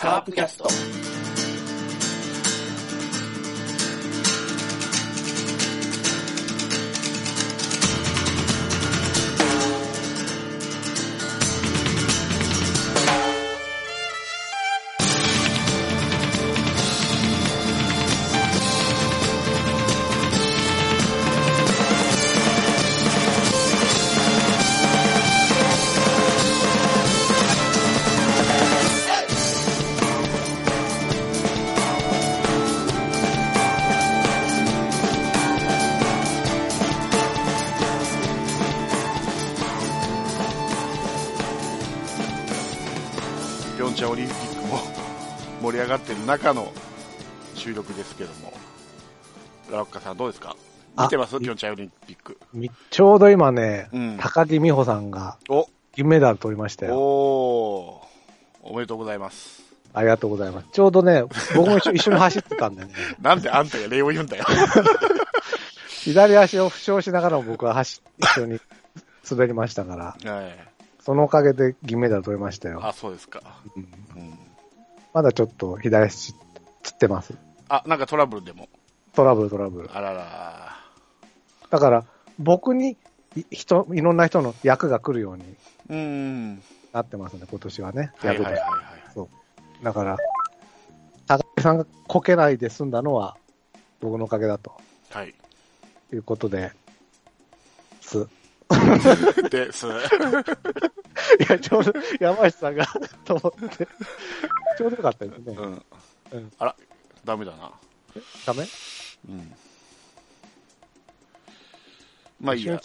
カープキャスト。中の収録ですけども、ラロッカさんどうですか？あ見てます？いピョンチャンオリンピック。みちょうど今ね、うん高木美帆さんがお、銀メダル取りましたよ。おー、おめでとうございます。ありがとうございます。ちょうどね、僕も一緒 一緒に走ってたんでね、なんであんたが礼を言うんだよ。左足を負傷しながらも僕は走一緒に滑りましたから、はい。そのおかげで銀メダル取りましたよ。あ、そうですか。うんうん。まだちょっと左足つってます。あ、なんかトラブルでも？トラブルトラブル。あらら。だから、僕にい人、いろんな人の役が来るようにうーん。なってますね、今年はね。はいはいはい。はい。だから、高木さんがこけないで済んだのは、僕のおかげだとはい。いうことで、す。です。いや、ちょうど山下さんがと思って、ちょうどよかったですね。うん。うんあら、ダメだな。ダメ？うん。まあいいや。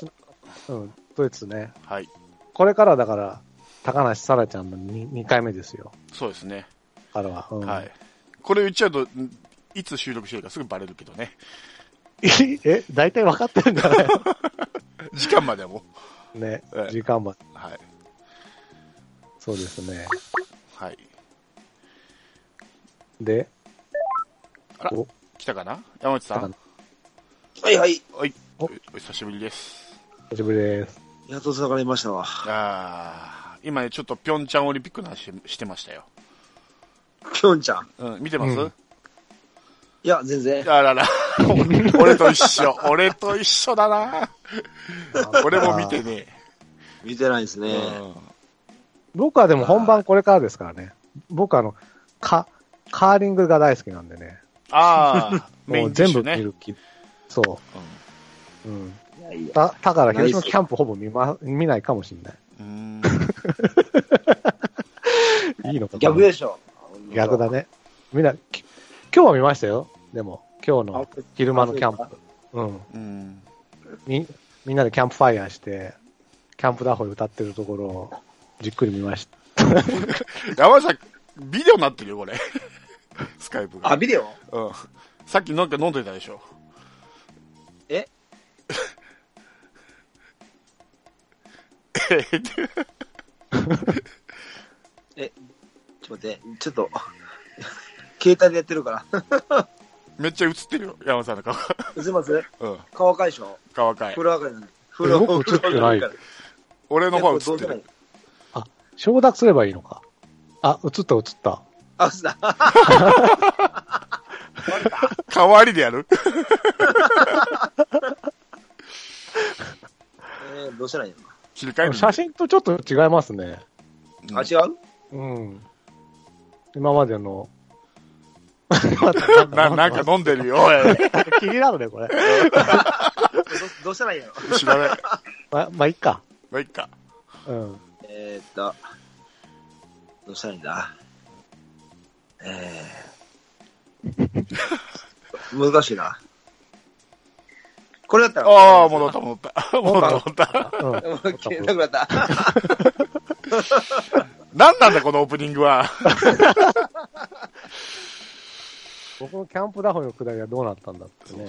うん、ドイツね。はい。これからだから、高梨沙羅ちゃんの 2, 2回目ですよ。そうですね。からは。うんはい。これ言っちゃうと、んいつ収録してるかすぐバレるけどね。え、大体分かってるんじゃない時間までも。ねええ、時間まで。はい。そうですね。はい。で、あらお、来たかな？山内さん。はいはい。はい。おおお久しぶりです。久しぶりです。やっと繋がりましたわ。あー今ね、ちょっとピョンチャンオリンピックの話してましたよ。きょんちゃん。うん、見てます、うんいや、全然。あらら。俺と一緒。俺と一緒だな。俺も見てね。見てないですうね。ん。僕はでも本番これからですからね。僕はあの、カ、カーリングが大好きなんでね。ああ、メイもうン。全部見る気。そう。うん。いやいや。だ、だから広島キャンプほぼ見ま、見ないかもしれない。うん。いいのかな逆でしょ。逆だね。みんな、き今日は見ましたよ。でも、今日の昼間のキャンプ。うん。うん。み、みんなでキャンプファイヤーして、キャンプダホイ歌ってるところをじっくり見ました。山内さん、ビデオになってるよ、これ。スカイプが。あ、ビデオ？うん。さっきなんか飲んでたでしょ。え？えちょっと待って、ちょっと、携帯でやってるから。めっちゃ映ってるよ、山内さんの顔。映せます？うん。顔赤いでしょ？顔赤い風。呂赤いなんで。風呂、僕映ってない風呂俺の方は映ってる。承諾すればいいのか。あ、映った映った。あ、そうだ。代わりでやるえー、どうしたらいい切り替える写真とちょっと違いますね。のあ、違う？うん。今までの。な、なんか飲んでるよ、おい。気になるね、これ。どどうしたらいいの知らない。ま、まあ、いっか。まあ、いっか。うん。えーっと、どうしたらいいんだえー、難しいな。これだったら。ああ、戻った、戻った。戻った、戻った。うん。もう消えなくなった。何なんだ、このオープニングは。僕のキャンプダホイのくだりはどうなったんだってね。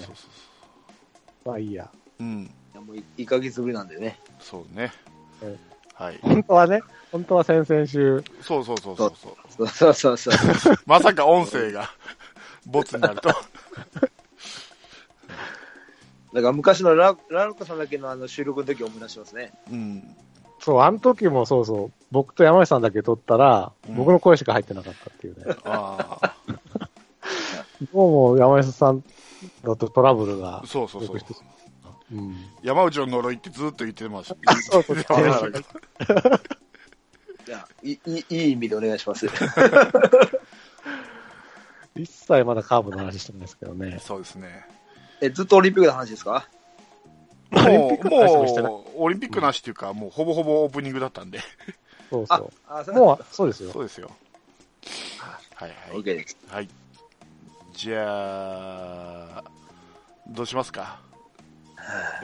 まあいいや。うん。もう1ヶ月ぶりなんでね。そうねえ。はい。本当はね、本当は先々週、そうそうそうそうそう。そうそうそうそう。まさか音声が、ボツになると。だから昔のララロッカさんだけのあの収録の時を思い出しますね。うん。そう、あの時もそうそう、僕と山内さんだけ撮ったら、うん僕の声しか入ってなかったっていうね。ああ、どうも山内さんだとトラブルが。そうそうそううん。山内の呪いってずっと言ってます。そうそう いや、いい、いい意味でお願いします。一切まだカーブの話してないですけどね。そうですね。え、ずっとオリンピックの話ですか？オリンもう、ピックの話もしてないもう、オリンピックなしっていうか、もうほぼほぼオープニングだったんで。あそうそ、あ、う。もう、そうですよ。そうですよ。はいはい。オッケーです。はい。じゃあ、どうしますか？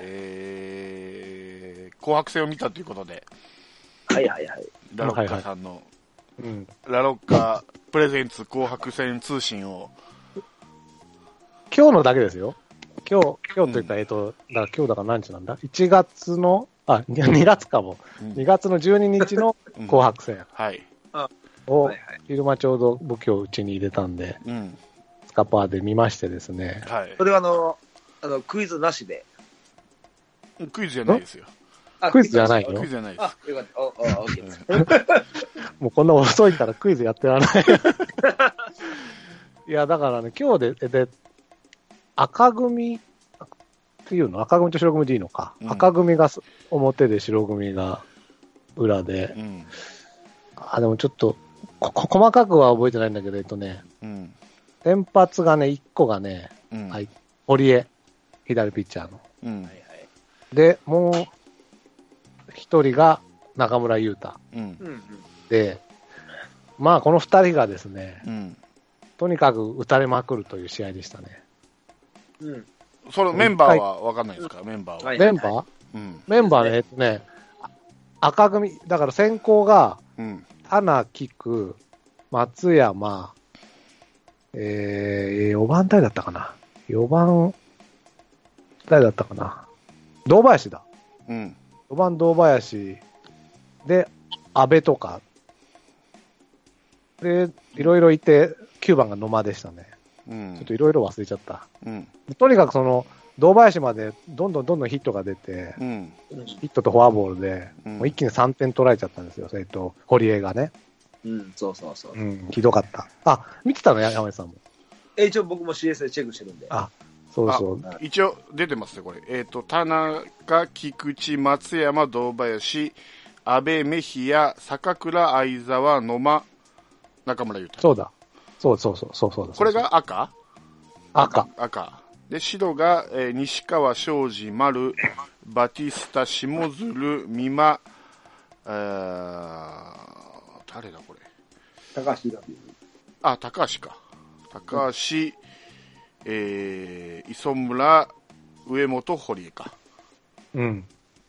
えー、紅白戦を見たということで、はいはいはい。ラロッカさんの、うん。ラロッカプレゼンツ紅白戦通信を、今日のだけですよ。今日、今日というか、えっと、だから今日だから何日なんだ ?1 月の、あ、2月かも。うん2月の12日のうん紅白戦はい。をはいはい、昼間ちょうど僕今日うちに入れたんで、うん。スカパーで見ましてですね。はいそ。れはあの、あの、クイズなしで。クイズじゃないですよ。あクイズじゃないの？クイズじゃないです。あ、よかった。お、お、オッケーです。もうこんな遅いからクイズやってられない。いや、だからね、今日で、で、赤組っていうの？赤組と白組でいいのか。うん赤組が表で白組が裏で。うん。あ、でもちょっと、ここ細かくは覚えてないんだけど、えっとね、うん。先発がね、1個がね、うん。はい堀江、左ピッチャーの。うんはい。はい。で、もう一人が中村優太うん。うんうん。で、まあこの二人がですね、うん。とにかく打たれまくるという試合でしたね。うん。そのメンバーは分かんないですか？メンバーは。はいメンバー？うん。メンバーね、えっとね、赤組、だから先行が、うん。花菊、松山、えー、4番誰だったかな ?4 番、誰だったかな堂林だ。うん。4番堂林で、安倍とか、で、いろいろいて、9番が野間でしたね。うん。ちょっといろいろ忘れちゃった。うん。とにかくその、堂林までどんどんどんどんヒットが出て、うん。うん。ヒットとフォアボールで、うんもう一気に3点取られちゃったんですよ。えっと、堀江がね。うん。そうそうそう。うん、ひどかった。あ、見てたの？や山根さんも。え、一応僕も CS でチェックしてるんで。あそうそう。一応出てますね、これ。えっ、と、田中、菊池、松山、堂林、安倍、メヒア、坂倉、相沢、野間、中村優太。そうだ。そうそうそう、そうそうだ。これが赤？赤。赤。で、白が、えー西川、庄司、丸、バティスタ、下鶴、美馬、えー、誰だこれ？高橋宏あ、高橋か。高橋、えー、磯村、上本、堀江か。うん。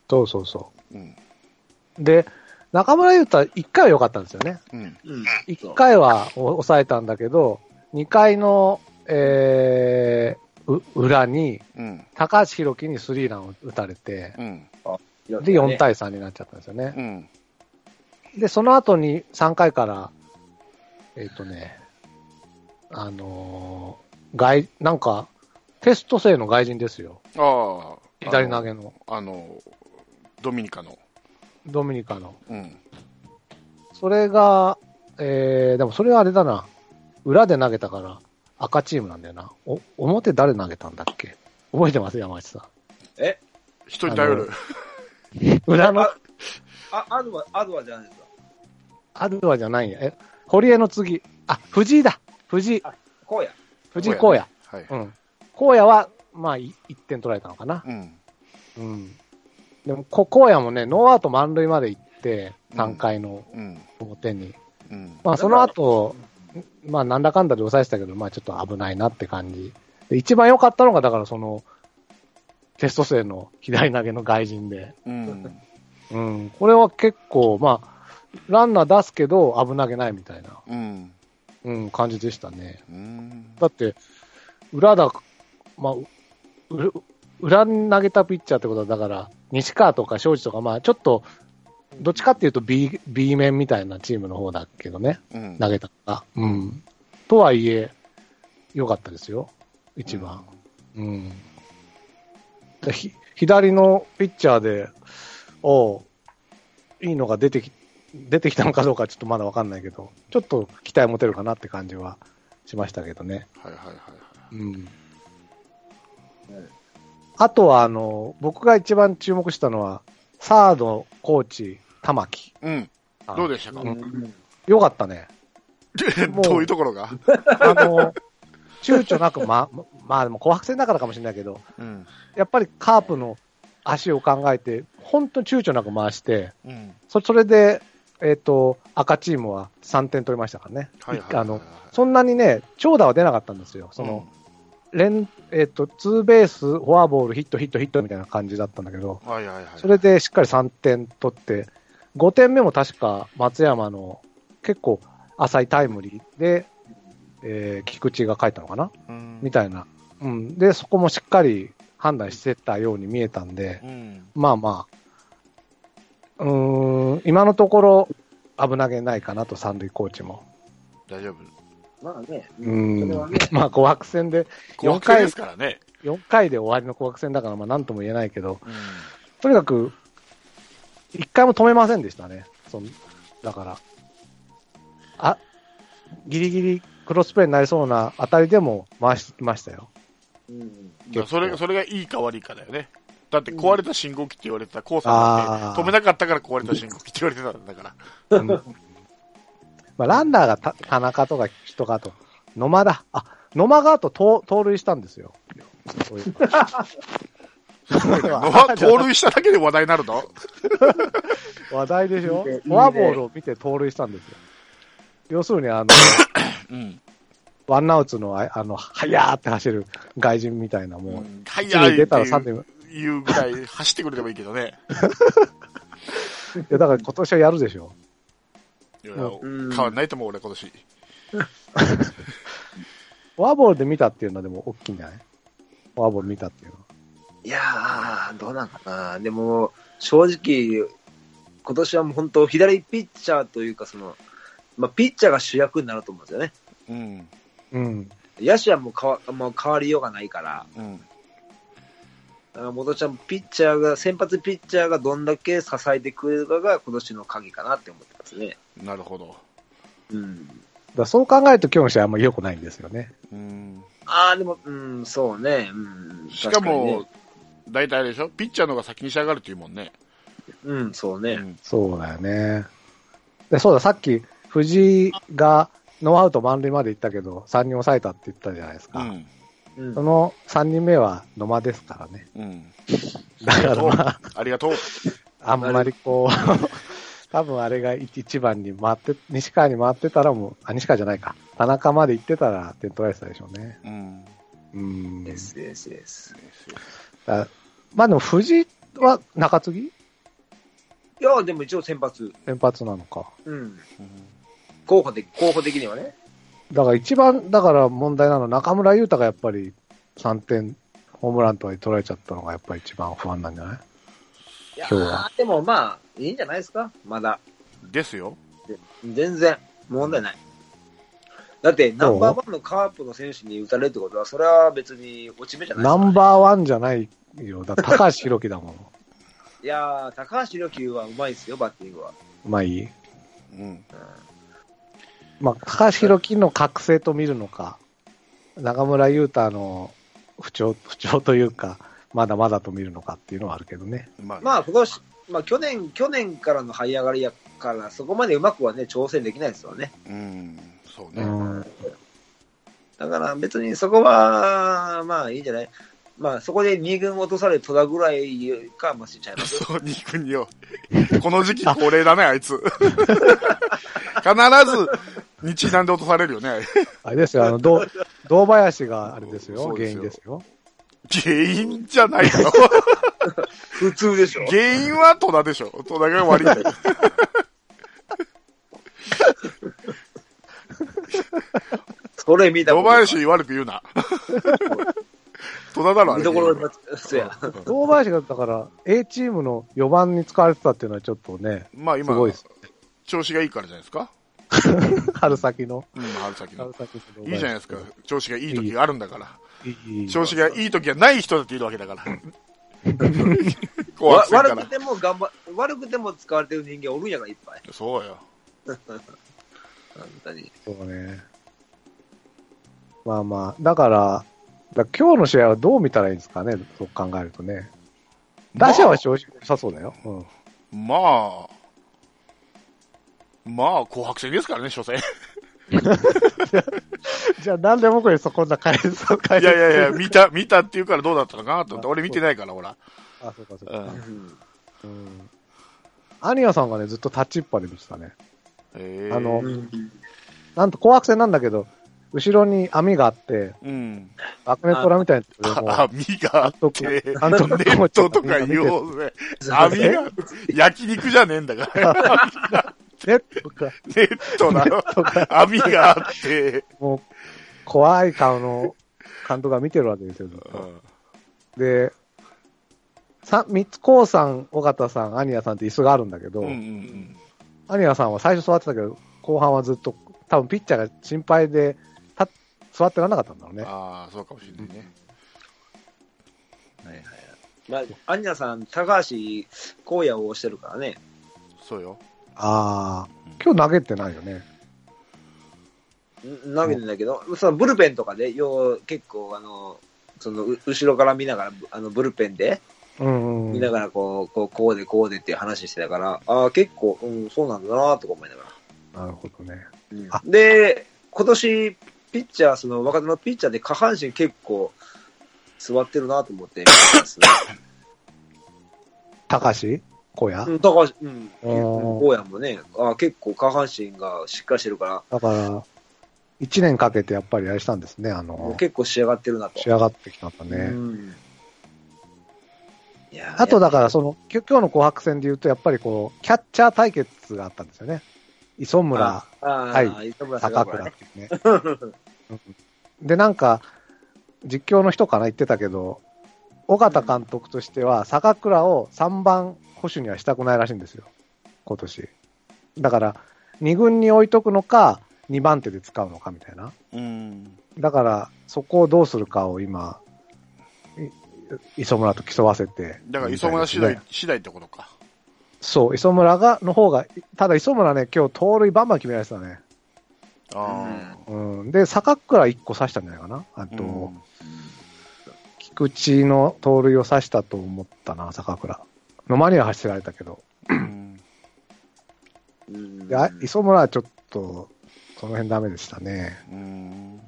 そうそうそうん。う。で、中村優太、1回は良かったんですよね。うん。うん。1回は抑えたんだけど、2回の、えー、う裏に、うん。高橋宏樹にスリーランを打たれて、うん。で、4対3になっちゃったんですよね。うん。で、その後に3回から、えっ、とね、あのー外、なんか、テスト生の外人ですよ。ああ。左投げの、あの、ドミニカの。ドミニカの。うん。それが、えー、でもそれはあれだな。裏で投げたから赤チームなんだよな。お、表誰投げたんだっけ？覚えてます？山内さえ？人に頼る。ん。裏の、あ、あアドバ、アドバじゃないですか。アルワじゃないんや。え、堀江の次。あ、藤井だ。藤井。こうや。藤井荒野。はい。うん。荒野は、まあ、い1点取られたのかな。うん。うん。でも、こ荒野もね、ノーアウト満塁まで行って、3回のうん。表に。うん。まあ、その後、まあ、なんだかんだで抑えてたけど、まあ、ちょっと危ないなって感じ。で、一番良かったのが、だからその、テスト生の左投げの外人で。うん。うん。これは結構、まあ、ランナー出すけど、危なげないみたいな、うん。うん、感じでしたね。うん。だって、裏だ、まあ、裏に投げたピッチャーってことは、だから、西川とか庄司とか、まあ、ちょっと、どっちかっていうと B、B 面みたいなチームの方だけどね、うん。投げたのが。うん。とはいえ、良かったですよ、一番。うん。左のピッチャーで、おういいのが出てき、出てきたのかどうかちょっとまだわかんないけど、ちょっと期待持てるかなって感じはしましたけどね。はいはいはいはい。うん。あとは、あの、僕が一番注目したのは、サード、コーチ、玉木。うん。あどうでしたか、うんよかったね。どういうところが？あの、躊躇なく、ま、ままあでも紅白戦だからかもしれないけど、うん。やっぱりカープの足を考えて、本当に躊躇なく回して、うん。そそれで、えっ、と、赤チームは3点取りましたからね。はいはいはいはいあの、そんなにね、長打は出なかったんですよ。その、連、えっ、と、ツーベース、フォアボール、ヒット、ヒット、ヒットみたいな感じだったんだけど、うんはいはいはい。それでしっかり3点取って、5点目も確か松山の結構浅いタイムリーで、えー菊池が書いたのかな？うん、みたいな。うん。で、そこもしっかり判断してたように見えたんで、うん。まあまあ、うーん、今のところ危なげないかなと、三塁コーチも。大丈夫。まあね。うそんれはね。まあ、紅白戦で、紅白戦ですからね。4回で終わりの紅白戦だから、まあ、なんとも言えないけど、うん。とにかく、一回も止めませんでしたね。そんだから、あ、ギリギリクロスプレーになりそうな当たりでも回してきましたよ。うん。だからそれが、それがいいか悪いかだよね。だって壊れた信号機って言われてた、コウさんだって止めなかったから壊れた信号機って言われてたんだから。う んまあ、ランナーがた田中とか人かと、野間だ。あ、野間があと盗盗塁したんですよ。そういう盗塁しただけで話題になるの？話題でしょ？いいねフォアボールを見て盗塁したんですよ。要するに、あの、うん。ワンアウトの、ああの、はやーって走る外人みたいな、もう、はい一塁出たらって三塁、いいうぐらい走ってくれればいいけどね。や、だから今年はやるでしょ。いやうん変わんないと思う、俺、今年。フォアボールで見たっていうのはでも大きいんじゃない？フォアボール見たっていうのは。いやー、どうなんかな。でも、正直、今年はもう本当、左ピッチャーというか、その、まあ、ピッチャーが主役になると思うんですよね。うん。うん。野手はもう変わもう変わりようがないから、うん。元ちゃん、ピッチャーが、先発ピッチャーがどんだけ支えてくれるかが今年の鍵かなって思ってますね。なるほど。うん。だそう考えると今日の試合あんま良くないんですよね。うん。ああ、でも、うん、そうね。うん。しかも確、大体あれでしょ？ピッチャーの方が先に仕上がるっていうもんね、うん、そうね。うん。そうだよね。で、そうだ、さっき藤井がノーアウト満塁まで行ったけど、3人抑えたって言ったじゃないですか。うん。うんそ。の3人目は野間ですからね。うん。だからまあ、ありがとう。あ んまりこう、多分あれが1番に回って、西川に回ってたらもう、あ、西川じゃないか。田中まで行ってたら点取られてたでしょうね。うん。うん。ですですです。だまあでも藤井は中継ぎ？いや、でも一応先発。先発なのか。うん。うん候補的、候補的にはね。だから一番、だから問題なのは中村優太がやっぱり3点、ホームランとかに取られちゃったのがやっぱり一番不安なんじゃない？いやーでもまあ、いいんじゃないですか？まだ。ですよ。で全然、問題ない。だって、ナンバーワンのカープの選手に打たれるってことは、それは別に落ち目じゃないですか、ナンバーワンじゃないよ。だ高橋宏樹だもん。いやー、高橋宏樹はうまいですよ、バッティングは。まあいい。うん。まあ、高橋宏樹の覚醒と見るのか、中村優太の不調、不調というか、まだまだと見るのかっていうのはあるけどね。まあ、まあ、今年、まあ、去年、去年からの這い上がりやから、そこまでうまくはね、挑戦できないですよね。うん。そうね。うん。だから別にそこは、まあいいんじゃない？まあそこで2軍落とされ戸田ぐらいかもしちゃいます。そう、2軍よ。この時期恒例だね、あいつ。必ず、日南で落とされるよね。あれですよ、あの、どう堂林があれですよ、原そうですよ因ですよ。原因じゃないだろ。普通でしょ。原因は戸田でしょ。戸田が悪いんだよ。それ見た堂林悪く言うな。戸田だろ、あれ。見どころだそうや。堂林がだから A チームの4番に使われてたっていうのはちょっとね、まあ今すごいです。調子がいいからじゃないですか。春先の。うん、春先の春。先のいいじゃないですか。調子がいい時があるんだから。調子がいい時がない人だっているわけだから。悪く。ても頑張、悪くても使われてる人間おるんやから、いっぱい。そうよ。本当に。そうね。まあまあ、だから、だから今日の試合はどう見たらいいんですかね、そう考えるとね。打者は正直良さそうだよ。うん。まあ、まあ、紅白戦ですからね、初戦。じゃあ何でもこれそこんな返す、返いやいやいや、見た、見たっていうからどうだったのかなと思って。俺見てないから、ほら。あ、そうかそうか。うん。アニヤさんがね、ずっとタッチっぱで見てたね。えーあのうんなんと紅白戦なんだけど、後ろに網があって、うん。バックネット裏みたいなと網があっ監て、督、監督ネットとか言おうぜ。網が、焼肉じゃねえんだから。ネットか、ネットなの？網があって。もう、怖い顔の監督が見てるわけですよ、ずっと。うんで、さ三つ、こうさん、尾形さん、アニヤさんって椅子があるんだけど、うんうんアニヤさんは最初座ってたけど、後半はずっと、多分ピッチャーが心配で、た座ってらなかったんだろううん。ね。ああ、そうかもしれないね。はいはいまあ、アニナさん、高橋光也を押してるからね。そうよ。ああ、今日投げてないよね。ん投げてんだけど、そのブルペンとかで、よう、結構、あの、その、う後ろから見ながら、あの、ブルペンで、うん、うん。見ながら、こう、こう、こうで、こうでっていう話してたから、ああ、結構、うん、そうなんだなとか思いながら。なるほどね。うんあで、今年、ピッチャー、その若手のピッチャーで下半身結構座ってるなと思って見てますね。高橋？小屋、うん、高橋、うん、うん荒野もね、あ結構下半身がしっかりしてるから、だから、一年かけてやっぱりあれしたんですね、あものう、結構仕上がってるなと。仕上がってきたんだうね。んいやあとだから、その、今日の紅白戦で言うと、やっぱりこう、キャッチャー対決があったんですよね。磯村、はい磯村坂坂倉倉っていうね。うんで、なんか、実況の人かな言ってたけど、尾形監督としては、坂倉を3番捕手にはしたくないらしいんですよ。今年。だから、2軍に置いとくのか、2番手で使うのかみたいな。うん。だから、そこをどうするかを今、い磯村と競わせて。だから、磯村次第、次第ってことか。そう、磯村が、の方が、ただ磯村ね、今日盗塁バンバン決められてたね。ああ。うん。で、坂倉1個刺したんじゃないかな。あと、うん菊池の盗塁を刺したと思ったな、坂倉。野間には走られたけど。うんうんであ磯村はちょっと、その辺ダメでしたね。うん。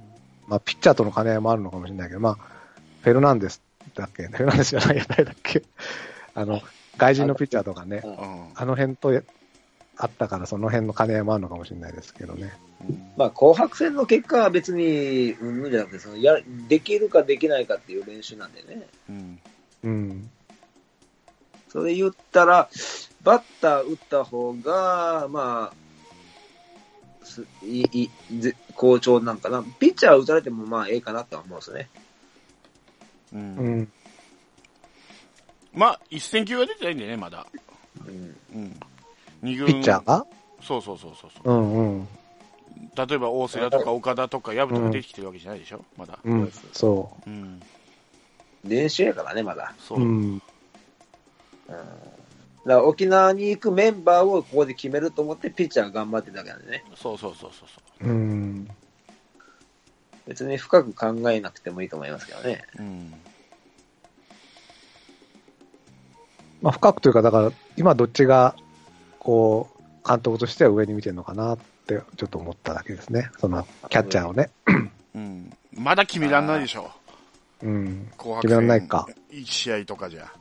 まあ、ピッチャーとの兼ね合いもあるのかもしれないけど、まあ、フェルナンデスだっけ？フェルナンデスじゃないや、誰だっけ？あの、外人のピッチャーとかね、あの辺とやあったから、その辺の兼ね合いもあるのかもしれないですけどね。まあ、紅白戦の結果は別に、うんじゃなくて、そのや、できるかできないかっていう練習なんでね。うん。うん。それ言ったら、バッター打った方が、まあ、すいいぜ好調なんかな。ピッチャー打たれてもまあええかなとは思うんですね。う。うんん。まあ、一戦級は出てないんだよね、まだ。うん。うん。二軍。ピッチャーが？そうそうそうそうそう。うんうん。例えば、大瀬良とか岡田とか薮とか出てきてるわけじゃないでしょ、まだ。うん。そうん。練習やからね、まだ。そうう。うん。だから沖縄に行くメンバーをここで決めると思って、ピッチャーが頑張ってるだけなんでね。そうそうそうそうそうん。別に深く考えなくてもいいと思いますけどね。う。うん。まあ、深くというか、だから、今どっちが、こう、監督としては上に見てるのかなって、ちょっと思っただけですね。その、キャッチャーをね。うん。まだ決めらんないでしょ。うん。紅決めらんないか。一試合とかじゃ。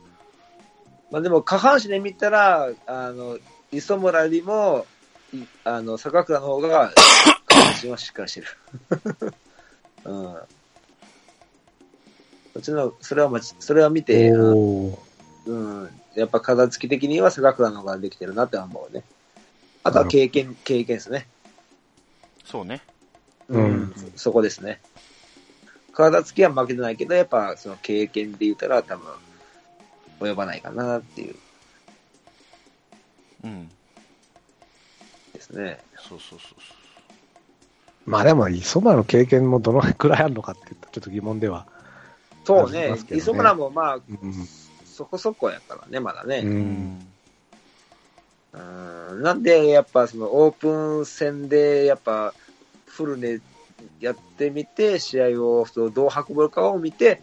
まあでも下半身で見たら、あの、磯村よりも、いあの、坂倉の方が、下半身はしっかりしてる。うん。そっちの、それはまち、それは見て、うん。やっぱ体つき的には坂倉の方ができてるなって思うね。あとは経験、経験ですね。そうね。うんそそこですね。体つきは負けてないけど、やっぱその経験で言ったら多分、及ばないかなっていううん。ですね。そうそうそうまあでも、磯村の経験もどのくらいあるのかって言ったらちょっと疑問では。そうね磯村もまあ、うん。そこそこやからね、まだね。う。うんん。うんなんで、やっぱそのオープン戦で、やっぱフルでやってみて、試合をそうどう運ぶかを見て、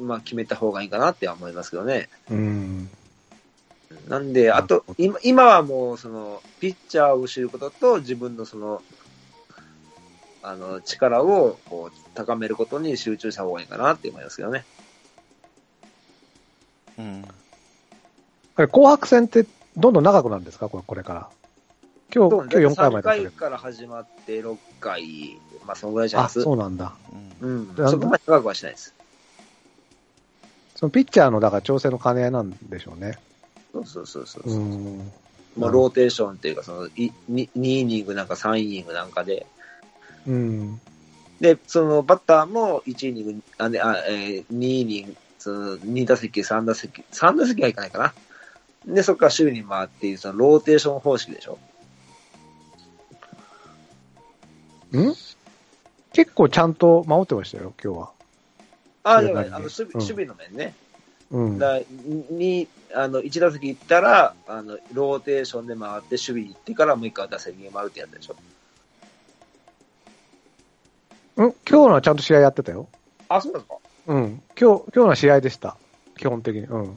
まあ決めた方がいいかなって思いますけどね。うん。なんで、あと、今今はもう、その、ピッチャーを知ることと、自分のその、あの、力をこう高めることに集中した方がいいかなって思いますけどね。うん。あれ紅白戦ってどんどん長くなるんですか？これこれから。今日、今日4回ま3で。回から始まって6回、まあ、そのぐらいじゃないあ、ですそうなんだ。うんうん。そこまで長くはしないです。そのピッチャーの、だから調整の兼ね合いなんでしょうね。そうそうそうそう。うん。まあ、ローテーションっていうか、その、いに2イニングなんか3イニングなんかで、うん。で、そのバッターも1イニング、あ、ね、あえー、2イニング、その2打席、3打席、3打席はいかないかな。で、そこから週に回っていう、そのローテーション方式でしょ。ん？結構ちゃんと守ってましたよ、今日は。あ、でもあの守備、うん守備の面ね。うん。だに、あの、1打席行ったら、あの、ローテーションで回って、守備行ってからもう一回打席に回るってやつでしょ。ん？今日のはちゃんと試合やってたよ。あ、そうですか？うん。今日、今日の試合でした。基本的に。うん。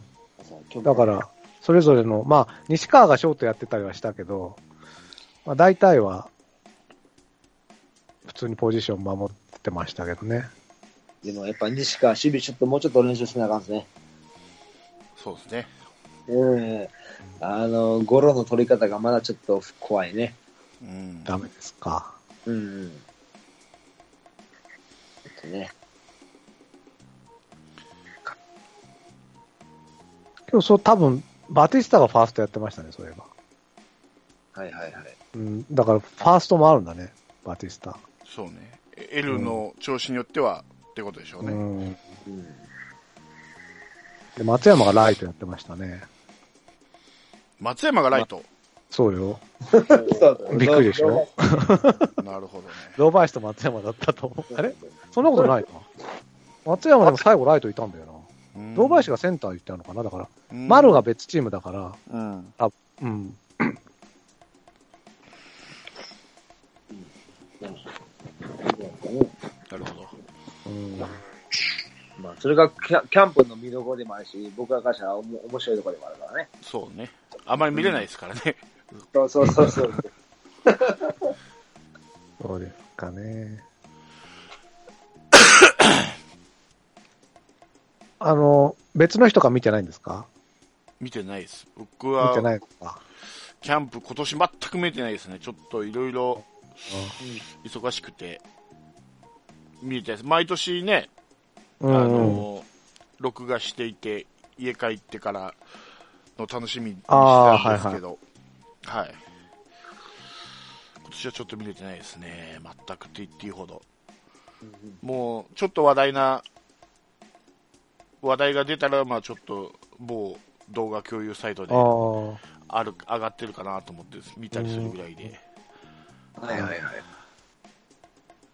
だから、それぞれの、まあ、西川がショートやってたりはしたけど、まあ、大体は、普通にポジション守ってましたけどね。でもやっぱ西川、守備ちょっともうちょっと練習しなあかんですね。そうですね。うん。あの、ゴロの取り方がまだちょっと怖いね。うん。ダメですか。うんうん。ちょっとね。今日そう、多分、バティスタがファーストやってましたね、そういえば。はいはいはい。うん。だから、ファーストもあるんだね、バティスタ。そうね。L の調子によってはってことでしょうね。うん。うん。で、松山がライトやってましたね。松山がライト。そうよ。びっくりでしょ？なるほどね。堂林と松山だったと思う。あれ？そんなことないな。松山でも最後ライトいたんだよな。うん堂林がセンター行ったのかな？だから、うん丸が別チームだから、うん。うん。なるほど。うん。まあ、それがキャキャンプの見どころでもあるし、僕らからしたらおも面白いところでもあるからね。そうね。あまり見れないですからね。そうそうそうそう。そうですかね。あの、別の人が見てないんですか？見てないです。僕見ては、ないのか？キャンプ今年全く見てないですね。ちょっといろいろ忙しくて、見れて。毎年ね、あうん。の、録画していて、家帰ってからの楽しみにしたんですけど、はい、今年はちょっと見れてないですね。全くって言っていいほど。もう、ちょっと話題な、話題が出たら、まあちょっと、某動画共有サイトで。ある、上がってるかなと思って見たりするぐらいで。はいはいはい。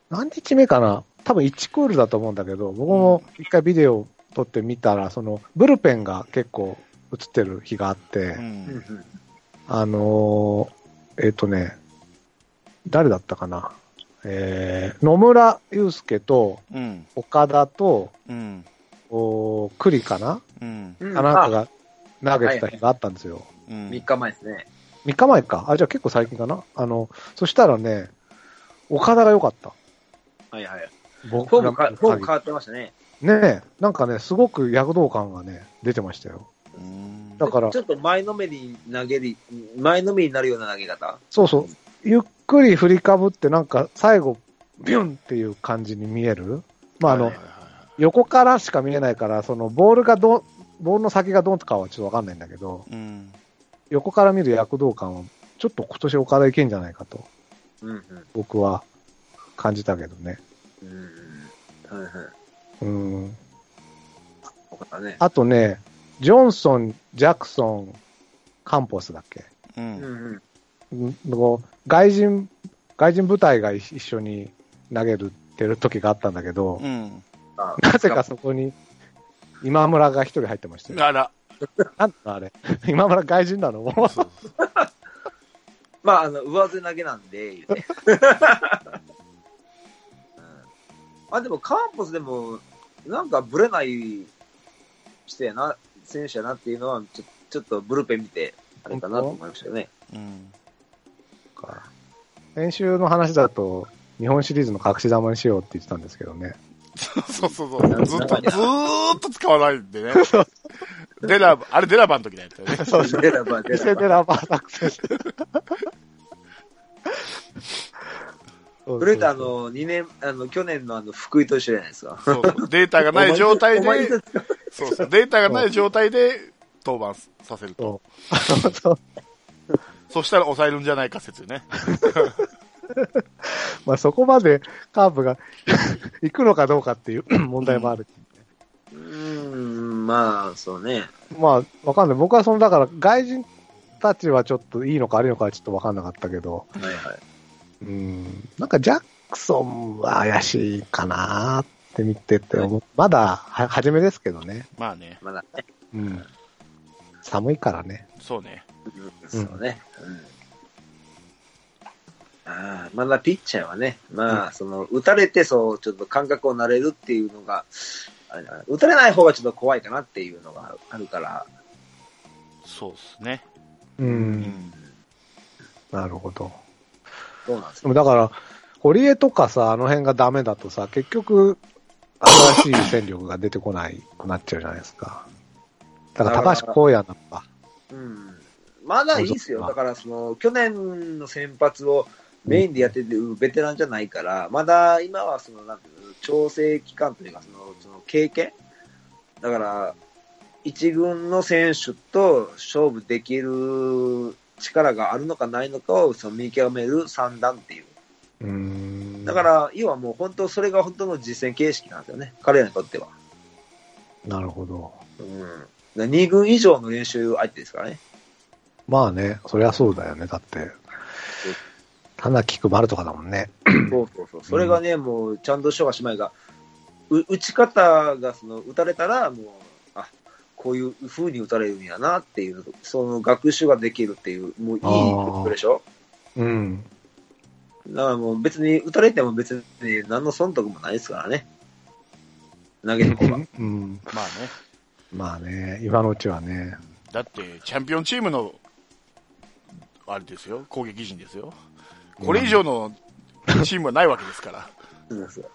何日目かな多分1クールだと思うんだけど、僕も一回ビデオを撮ってみたら、その、ブルペンが結構映ってる日があって、う。うんんあのーえっ、とね、誰だったかな？えー、野村祐介とうん。岡田と、うん。お栗かな、うん。うん。かなんかが投げてた日があったんですよ。うん。3日前ですね。3日前か。あ、じゃあ結構最近かな？あの、そしたらね、岡田が良かった。はいはい。僕フォーム変わってましたね。ねえ、なんかね、すごく躍動感がね、出てましたよ。うんだからちょっと前のめりに投げる、前のめりになるような投げ方。そうそう、ゆっくり振りかぶって、なんか最後、ビュンっていう感じに見える。まあ、あの、横からしか見えないから、そのボールがどう、ボールの先がどうかはちょっとわかんないんだけど、うん。横から見る躍動感は、ちょっと今年岡田いけんじゃないかと、うんうん。僕は感じたけどね。うんうん。はいはい。うん。あとね、ジョンソン、ジャクソン、カンポスだっけ？う。うんんうん。うんこう外人、外人部隊が一緒に投げるってる時があったんだけど、うん。あなぜかそこに今村が一人入ってましたよ。あら、なんだあれ？今村外人なの？まあ、あの、上背投げなんで、あ、でも、カンポスでも、なんかブレない人やな、選手やなっていうのは、ちょちょっとブルペン見て、あれかなと思いましたよね。うん。か先週の話だと、日本シリーズの隠し玉にしようって言ってたんですけどね。そうそうそう。ずっと、ずーっと使わないんでね。デラ、あれデラバの時のやつよね。そうそう。デラバデ偽デラバー作戦。それとあ、の、2年、あの、去年のあの、福井と一緒じゃないですか。そうそうデータがない状態で、そうそう、データがない状態で登板させると。そしたら抑えるんじゃないか説ね。まあそこまでカープが行くのかどうかっていう 問題もある。うーん、まあ、そうね。まあわかんない。僕はその、だから外人たちはちょっといいのか悪いのかはちょっとわかんなかったけど、はいはい。うん、なんかジャクソンは怪しいかなって見ててまだは初めですけどね。まあね、まだね。うん。寒いからね。そうね。うんそうね。うん。ああ、まだピッチャーはね、まあ、その、打たれて、そう、ちょっと感覚を慣れるっていうのが、あれ打たれない方がちょっと怖いかなっていうのがあるから、そうっすね。う。うんん。なるほど。どうなんですかだから、堀江とかさ、あの辺がダメだとさ、結局、新しい戦力が出てこないくなっちゃうじゃないですか。だから高橋光也なんか。うん。まだいいですよ。だから、その、去年の先発をメインでやってるベテランじゃないから、まだ今はその、なんていうの、調整期間というか、その、その経験？だから、一軍の選手と勝負できる力があるのかないのかをその見極める三段っていう。うーん。だか、ら、要はもう本当、それが本当の実戦形式なんですよね。彼らにとっては。なるほど。うん。2軍以上の練習相手ですからね。まあね、そりゃそうだよね。だって、花菊丸とかだもんね。そうそうそう。それがね、もう、ちゃんとしようがしまいが、う打ち方が、その、打たれたら、もう、あ、こういう風に打たれるんやなっていう、その学習ができるっていう、もういいことでしょ？うん。だからもう別に、打たれても別に何の損得もないですからね。投げる方が。うん。まあね。まあね、今のうちはね。だって、チャンピオンチームの、あれですよ、攻撃陣ですよ。これ以上のチームはないわけですから。うんそう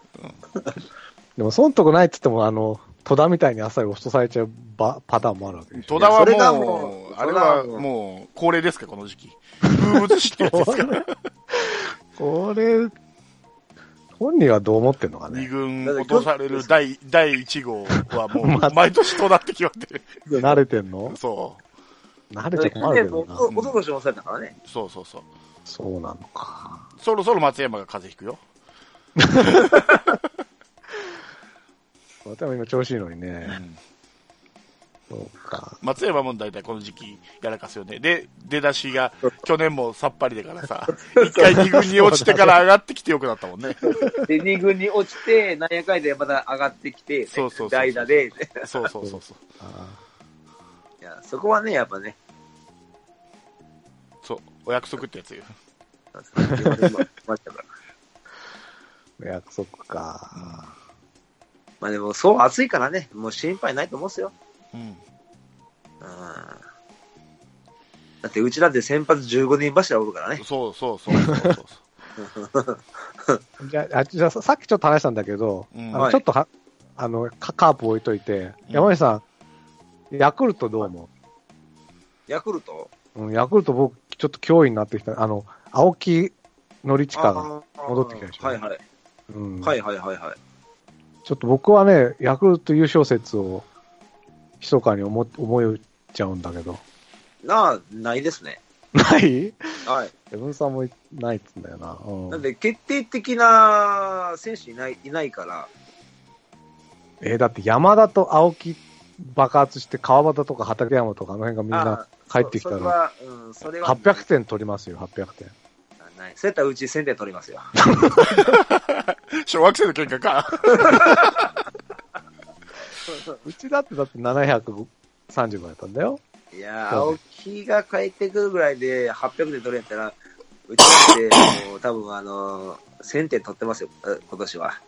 でも、損得ないって言っても、あの、戸田みたいに浅い押しとされちゃうばパターンもあるわけで。戸田はそれがももうう、あれはもうもう、恒例ですか、この時期。風物詩ってやつですから。これ、本人はどう思ってんのか二ね。軍落とされる第第1号はもう、毎年となってきまってる。慣れてんの？そ慣れちゃ去困るけどな。おおととしもそうやったからね。う、そうそうそう。そうなのか。そろそろ松山が風邪ひくよ。でも今調子いいのにうね。んそうか。松山も大体この時期やらかすよね。で、出だしが去年もさっぱりでからさ、一回二軍に落ちてから上がってきてよくなったもんね。で、2軍に落ちて、なんやかんやでまた上がってきて、そうそうそう代打で、そうそうそうそう。あいや、そこはね、やっぱね、そう、お約束ってやつよ。なんですかねまましたからー約束か。まあでも、そう暑いからね、もう心配ないと思うんですよ。うん。うんだって、うちだって先発15人柱おるからね。そうそうそうそうそう。じゃあ、あじゃあささっきちょっと話したんだけど、うんあのはいちょっとは、あの、カカープ置いといて、山口さん、ヤクルトどう思ヤクルト？う、うん、ヤクルト僕、ちょっと脅威になってきた。あの、青木則親が、戻ってきたでしょ？はいはい。うんはいはいはいはい。ちょっと僕はね、ヤクルト優勝説を、密かに思思っちゃうんだけど。なあ、ないですね。ない？はい。エブンさんもないっつんだよな。うんなんで、決定的な選手いない、いないから、えーだって山田と青木爆発して川端とか畠山とかあの辺がみんなあ帰ってきたらそそれは、うん、それは。800点取りますよ、800点。い。そうやったらうち1000点取りますよ。小学生の喧嘩か。うちだってだって730 30号やったんだよ。いやー、青木が帰ってくるぐらいで800で取るんやったら、うちなんて、もう多分あのー、1000点取ってますよ、え今年は。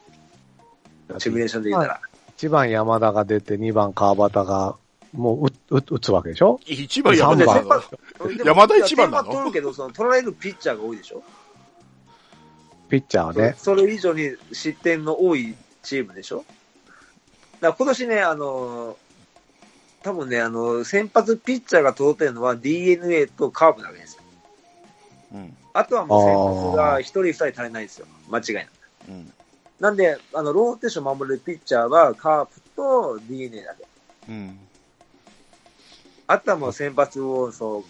シミュレーションで言ったら。1番山田が出て、2番川端が、もう打打打つわけでしょ？一番山田三番山田一番なの？取るけど、その取られるピッチャーが多いでしょ？ピッチャーはね。それ以上に失点の多いチームでしょ？だから今年ね、あのー、多分ね、あの、先発ピッチャーが取ってるのは DNA とカーブなわけですよ。うん。あとはもう先発が1人2人足りないですよ。間違いなく。うん。なんで、あの、ローテーション守れるピッチャーはカープと DNA だけ。うん。あとはもう先発を、そう、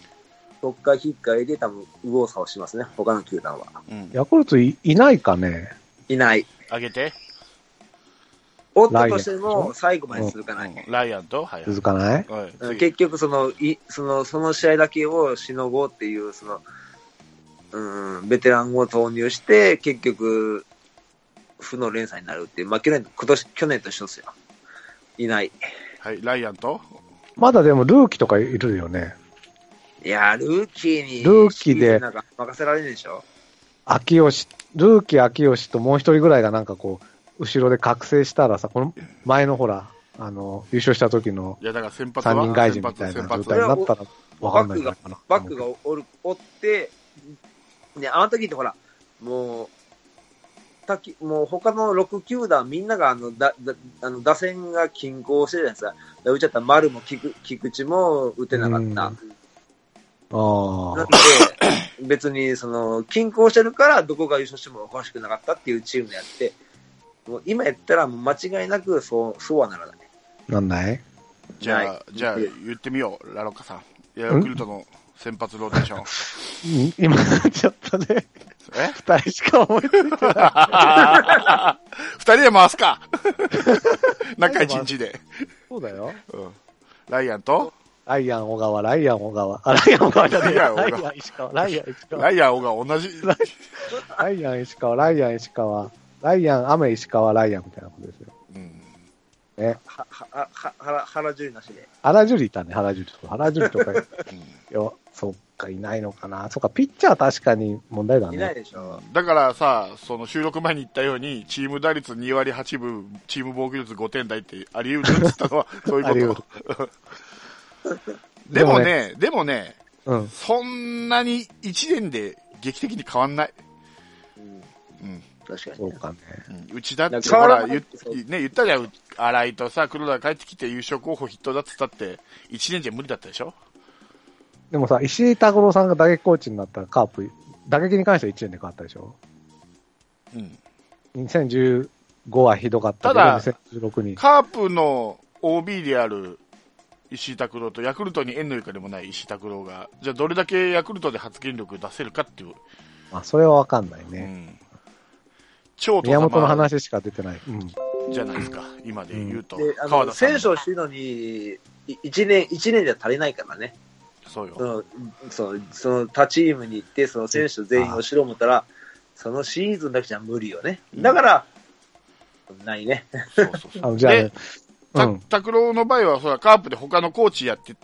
特化引っかいで多分、右往左往しますね。他の球団は。うん。ヤクルトいいないかねいない。あげて。おったとしても、最後まで続かない。うんライアンと、はい。続かない？はい。うん次結局その、い、その、その試合だけをしのごうっていう、その、うん、ベテランを投入して、結局、負の連鎖になるっていう、まあ、去年、今年、去年と一緒ですよ。いない。はい。ライアンと、まだでもルーキーとかいるよね。いやー、ルーキーに、ルーキーでなんか任せられるでしょ秋吉、ルーキー秋吉ともう一人ぐらいがなんかこう、後ろで覚醒したらさ、この前のほら、あの、優勝した時のいや、だから先発は？三人外人みたいな状先発態になったらわかんないのかな。バックがおる、おって、ね、あの時ってほら、もう、たきもう他の6球団みんながあの、だ、だ、あの、打線が均衡してるじゃないですか。うちだったら丸も菊菊池も打てなかった。ああなんで、別に、その、均衡してるから、どこが優勝してもおかしくなかったっていうチームであって、もう今やったらもう間違いなく、そう、そうはならない。なんない？じゃあじゃあ、言ってみよう、ラロッカさん。ヤクルトの先発ローテーション。ん？今、ちょっとね、え二人しか思いついてない。二人で回すか 中一日で。そうだよ。うん。ライアンと、ライアン小川、ライアン小川。あ、ライアン小川じゃねえや。ライライアン小川アン石川、ライアン石川。ライアンが同じ。ライアン石川、ライアン石川。ライアン雨石川、ライアンみたいなことですよ。うん。ね。は、は、は、は、原、原樹なしで。原樹里いたね、原樹里とか。原樹里とか。うんよ、そっか、いないのかな？そっか、ピッチャーは確かに問題だいないね。でしょ。だからさ、その収録前に言ったように、チーム打率2割8分、チーム防御率5点台ってあり得るっつったのは、そういうありこ得と。でもね、でもね、うん。そんなに1年で劇的に変わんない。うん。うん。確かに。そうかね。うちだって、ほら、言ね、言ったじゃん、新井とさ、黒田が帰ってきて優勝候補筆頭だっつったって、1年じゃ無理だったでしょ？でもさ、石井拓郎さんが打撃コーチになったらカープ、打撃に関しては1年で変わったでしょ？うん。2015はひどかったけど、ただ2016に。カープの OB である石井拓郎と、ヤクルトに縁のゆかでもない石井拓郎が、じゃあどれだけヤクルトで発言力出せるかっていう、あ、それはわかんないうね。ん。超宮本の話しか出てない。うん。じゃないですか、今で言うと。で、あの、川田さん選手を知るのに、い一年、一年じゃ足りないからね。そうよそ。の、その、その他チームに行って、その選手全員を知ろう思ったら、そのシーズンだけじゃ無理よね。だから、ないね。そうそうそう。じゃあね。拓郎の場合は、そらカープで他のコーチやって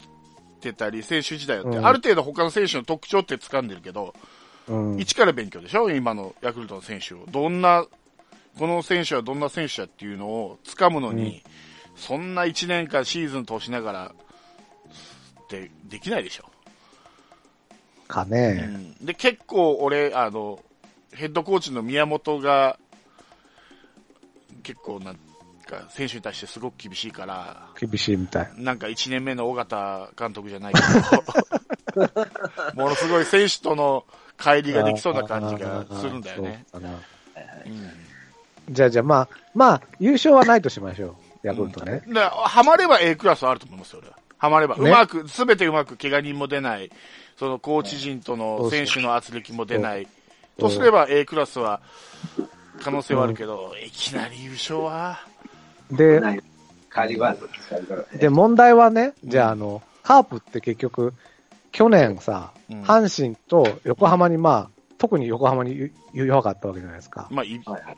てたり、選手時代やって、うんある程度他の選手の特徴って掴んでるけど、うん。一から勉強でしょ？今のヤクルトの選手を。どんな、この選手はどんな選手だっていうのを掴むのに、そんな1年間シーズン通しながら、ってできないでしょ。かうね。んで、結構俺、あの、ヘッドコーチの宮本が、結構なんか、選手に対してすごく厳しいから、厳しいみたい。なんか1年目の尾形監督じゃないけど、ものすごい選手との帰りができそうな感じがするんだよね。じゃあ、じゃあ、まあ、まあ、優勝はないとしましょう。ヤクルトね。だからハマれば A クラスはあると思いますよ、俺は。ハマれば。うねまく、すべてうまく、怪我人も出ない、そのコーチ陣との選手の圧力も出ない、とすれば A クラスは可能性はあるけど、いきなり優勝は、で。で、問題はね、じゃあ、あの、カープって結局、去年さ、うん阪神と横浜に、まあ、特に横浜に弱かったわけじゃないですか。まあ、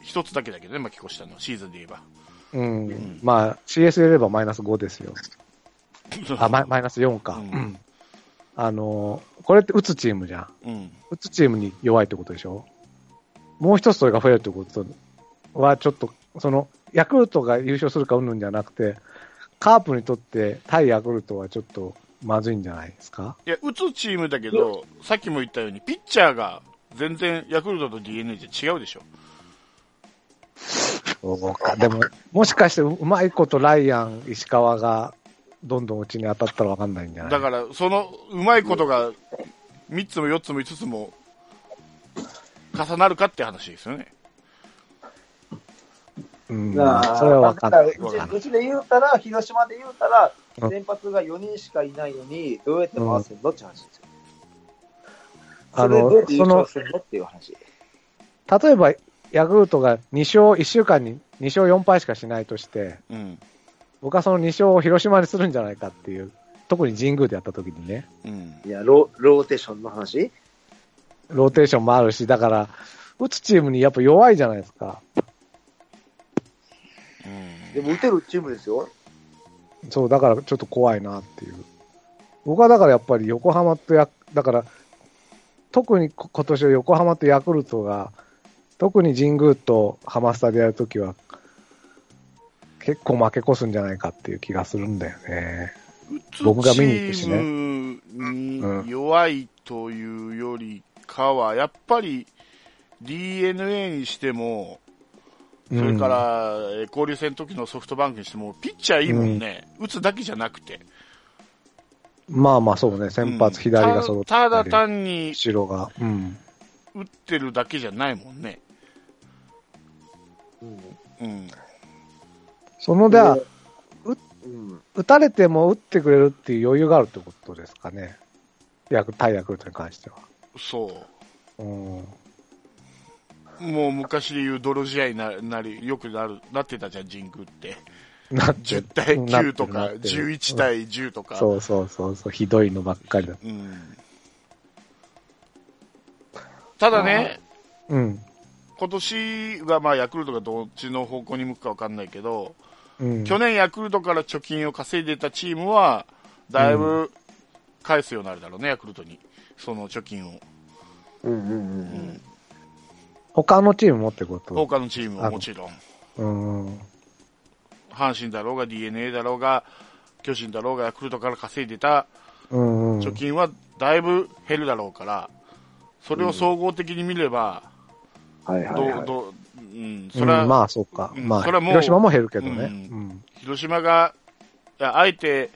一つだけだけどね、負け越したの、シーズンで言えば。うん。んまあ、CS 入れればマイナス5ですよ。あ、マイマイナス4か。うんうんあのーこれって打つチームじゃん。うん。打つチームに弱いってことでしょ？もう一つそれが増えるってことは、ちょっと、その、ヤクルトが優勝するかうんぬんじゃなくて、カープにとって対ヤクルトはちょっとまずいんじゃないですか？いや、打つチームだけど、さっきも言ったように、ピッチャーが全然ヤクルトと DNA じゃ違うでしょ。そうか。でも、もしかしてうまいことライアン、石川がどんどんうちに当たったらわかんないんじゃない？だから、そのうまいことが3つも4つも5つも重なるかって話ですよね。うん、それはわかんない。だからうちうちで言うたら、広島で言うたらう、ん先発が4人しかいないのに、どうやって回せんのって話ですよ。あそれでどうやっ、て優のその勝、するのっていう話。例えば、ヤクルトが2勝、1週間に2勝4敗しかしないとして、うん。僕はその2勝を広島にするんじゃないかっていう、特に神宮でやった時にね、うん。いや、ロローテーションの話？ローテーションもあるし、だから、打つチームにやっぱ弱いじゃないですか。うんでも打てるチームですよ。そう、だからちょっと怖いなっていう。僕はだからやっぱり横浜とや、だから、特にこ今年は横浜とヤクルトが、特に神宮とハマスタでやるときは、結構負け越すんじゃないかっていう気がするんだよね。僕が見に行くしね弱いというよりかは、やっぱり DNA にしても、それから、えー交流戦の時のソフトバンクにしても、ピッチャーいいもんね、打つだけじゃなくて、うん、まあまあそうね、先発左が揃ってたただり単に後ろが。うん。打ってるだけじゃないもんね。うん。うん。そのでは、うん。打たれても打ってくれるっていう余裕があるってことですかね。ヤク対ヤクルトに関しては。そう。うん。もう昔で言う泥試合にななり、よくなる、なってたじゃん、神宮って。なって10対9とか、なってるなってる11対10とか。そうそうそうそう、ひどいのばっかりだ。うん。ただね、うん。今年がまあヤクルトがどっちの方向に向くかわかんないけど、うん。去年ヤクルトから貯金を稼いでたチームは、だいぶ返すようになるだろうね、ヤクルトに。その貯金を。うんうんう。うんん。他のチームもってこと？他のチームももちろん。うん。阪神だろうが DNA だろうが、巨人だろうがヤクルトから稼いでたうん。貯金はだいぶ減るだろうから、それを総合的に見れば、どう、ん、そうんれは、まあそうか。まあ、うんそれはもう広島も減るけどね。うんうん。広島が、あえて、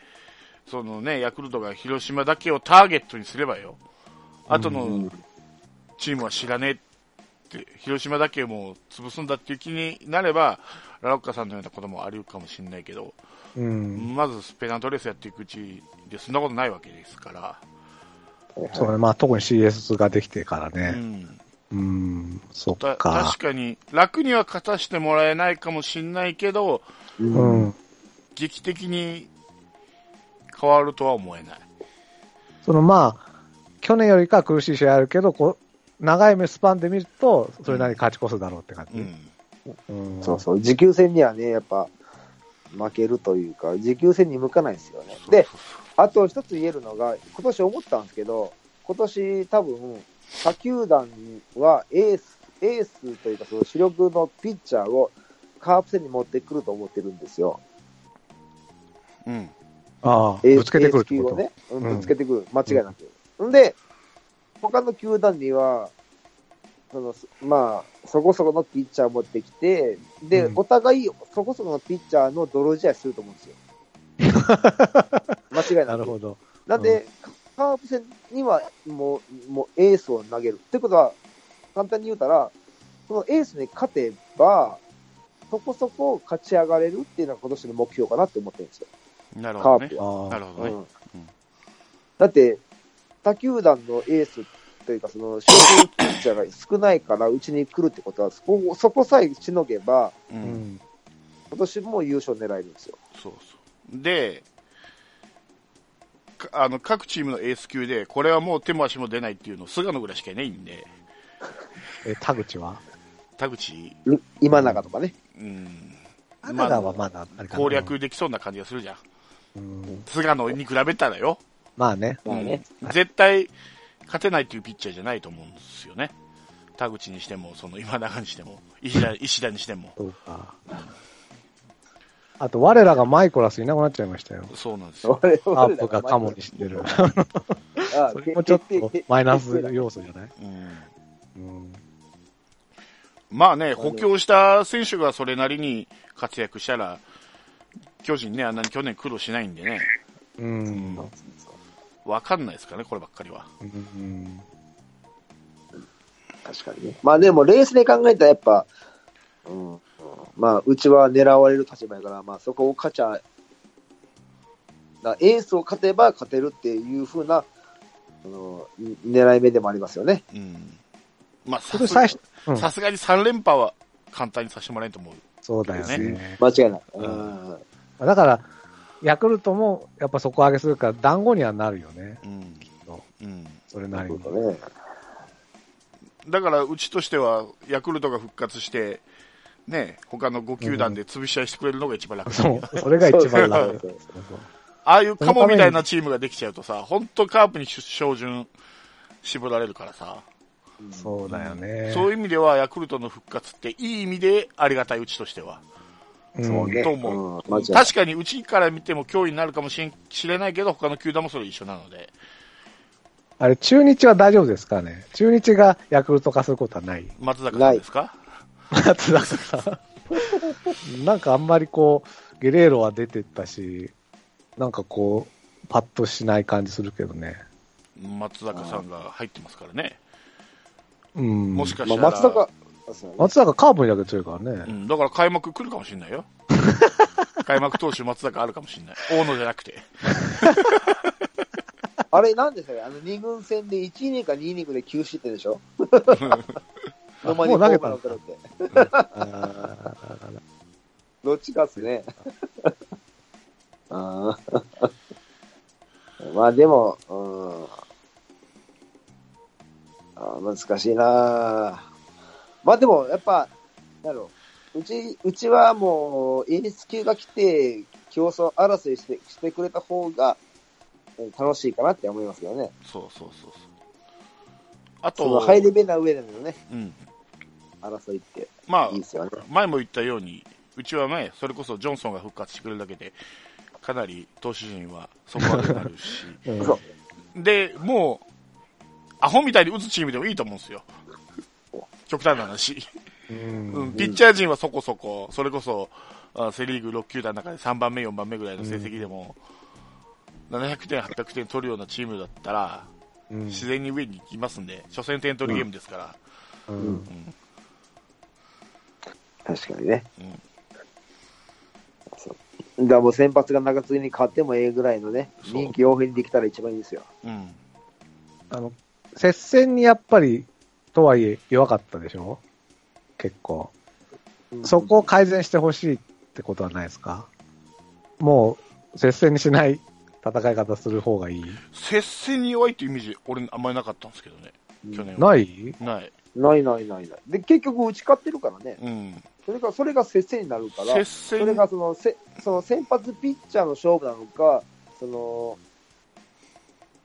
そのね、ヤクルトが広島だけをターゲットにすればよ、後のチームは知らねえって、広島だけもう潰すんだっていう気になれば、ラロッカさんのようなこともあるかもしれないけど、うん。まずペナントレースやっていくうちでそんなことないわけですから、そうね。まあ特に CS ができてからうね。ん、うん。そったか確。かに楽には勝たしてもらえないかもしれないけど、う。うんん。劇的に変わるとは思えない。そのまあ、去年よりかは苦しい試合あるけど、こう、長い目スパンで見ると、それなりに勝ち越すだろうって感じ。うんうん。そうそう。持久戦にはね、やっぱ、負けるというか、持久戦に向かないですよね。で、あと一つ言えるのが、今年思ったんですけど、今年多分、他球団はエース、エースというかその主力のピッチャーをカープ戦に持ってくると思ってるんですよ。うん、ああ、エーぶつけてくるってこと？エース級をね、うんうんぶつけてくる。間違いなく。んで、他の球団には、その、まあ、そこそこのピッチャーを持ってきて、で、うんお互いそこそこのピッチャーの泥試合すると思うんですよ。間違いなく。なるほど。なんで、カープ戦にはもう、もうエースを投げる。ってことは、簡単に言うたら、そのエースに勝てば、そこそこ勝ち上がれるっていうのが今年の目標かなって思ってるんですよ。なるほどねカープ。ああなるほどね。うんだって、他球団のエースというか、その、勝負ピッチャーが少ないからうちに来るってことは、そこそこさえしのげば、う、うんん。今年も優勝狙えるんですよ。そうそう。で、かあの各チームのエース級で、これはもう手も足も出ないっていうの、菅野ぐらいしかいないんで、え、田口は？田口、い今永とかね。うん、田中はまだ、攻略できそうな感じがするじゃん。うん、菅野に比べたらよ。まあね。まあね。うん絶対勝てないっていうピッチャーじゃないと思うんですよね。田口にしても、その今永にしても、石田石田にしても。そうか。あと、我らがマイコラスいなくなっちゃいましたよ。そうなんですよ。俺アップがカモにしてる。あそれもちょっとマイナス要素じゃない？うんうん。まあね、補強した選手がそれなりに活躍したら、巨人ね、あんなに去年苦労しないんでね、うん。わかんないですかね、こればっかりは。うん。確かにね。まあでも、レースで考えたらやっぱ、うん、うんまあ、うちは狙われる立場やから、まあそこを勝ちゃ、だエースを勝てば勝てるっていう風な、あの、狙い目でもありますよね。うん。まあ、そさすれ最初、うんさすがに3連覇は簡単にさせてもらえんと思う。そうだよね。ね間違いない。ううんん。だから、ヤクルトもやっぱ底上げするから団子にはなるよね。うん。とうん。それなりに。ね。だから、うちとしては、ヤクルトが復活して、ね、他の5球団で潰し合いしてくれるのが一番楽、そう、それが一番楽。そうそうそうああいうカモみたいなチームができちゃうとさ、本当カープに照準絞られるからさ、そうだよね。そういう意味ではヤクルトの復活っていい意味でありがたいうちとしては。うんそうね。と思う確かにうちから見ても脅威になるかもしれないけど、他の球団もそれ一緒なので。あれ、中日は大丈夫ですかね？中日がヤクルト化することはない松坂さんですか？松坂さん。なんかあんまりこう、ゲレーロは出てったし、なんかこう、パッとしない感じするけどね。松坂さんが入ってますからね。うん。もしかまあ、したら、松坂、そうね松坂カーブにだけ強いからね。うん、だから開幕来るかもしれないよ。開幕投手松坂あるかもしれない。大野じゃなくて。あれ、なんでしたっけ？あの、二軍戦で1イニングか2イニングで9失点でしょ？もう投げたのホームラン打たれて。あどっちかっすね。あ ーまあでも、うん、あー難しいなまあでも、やっぱ、なんだろう、うち、うちはもう、エース級が来て、競争争いして、してくれた方が、うん楽しいかなって思いますけどね。そうそうそうそう。あそのと、ハイレベルな上でのね、うん。争いってまあいい、ですよね。前も言ったように、うちはね、それこそジョンソンが復活してくれるだけで、かなり投手陣は底上げになるし、ーうんそう。で、もう、アホみたいに打つチームでもいいと思うんですよ。極端な話。うん。うん、ピッチャー陣はそこそこ、それこそ、あセリーグ6球団の中で3番目、4番目ぐらいの成績でも、700点、800点取るようなチームだったら、うん。自然に上に行きますんで、初戦点取りゲームですから、うん確かにね。うんそうだもう先発が中継ぎに勝ってもええぐらいのね、人気応変にできたら一番いいですよ。うん、あの、接戦にやっぱり、とはいえ弱かったでしょ？結構。そこを改善してほしいってことはないですか？もう、接戦にしない戦い方する方がいい？接戦に弱いっていうイメージ、俺あんまりなかったんですけどね、去年は。ない？ない。ないないないない。で、結局打ち勝ってるからね。うん。それが、それが接戦になるから、接それ戦、がその、せその先発ピッチャーの勝負なのか、その、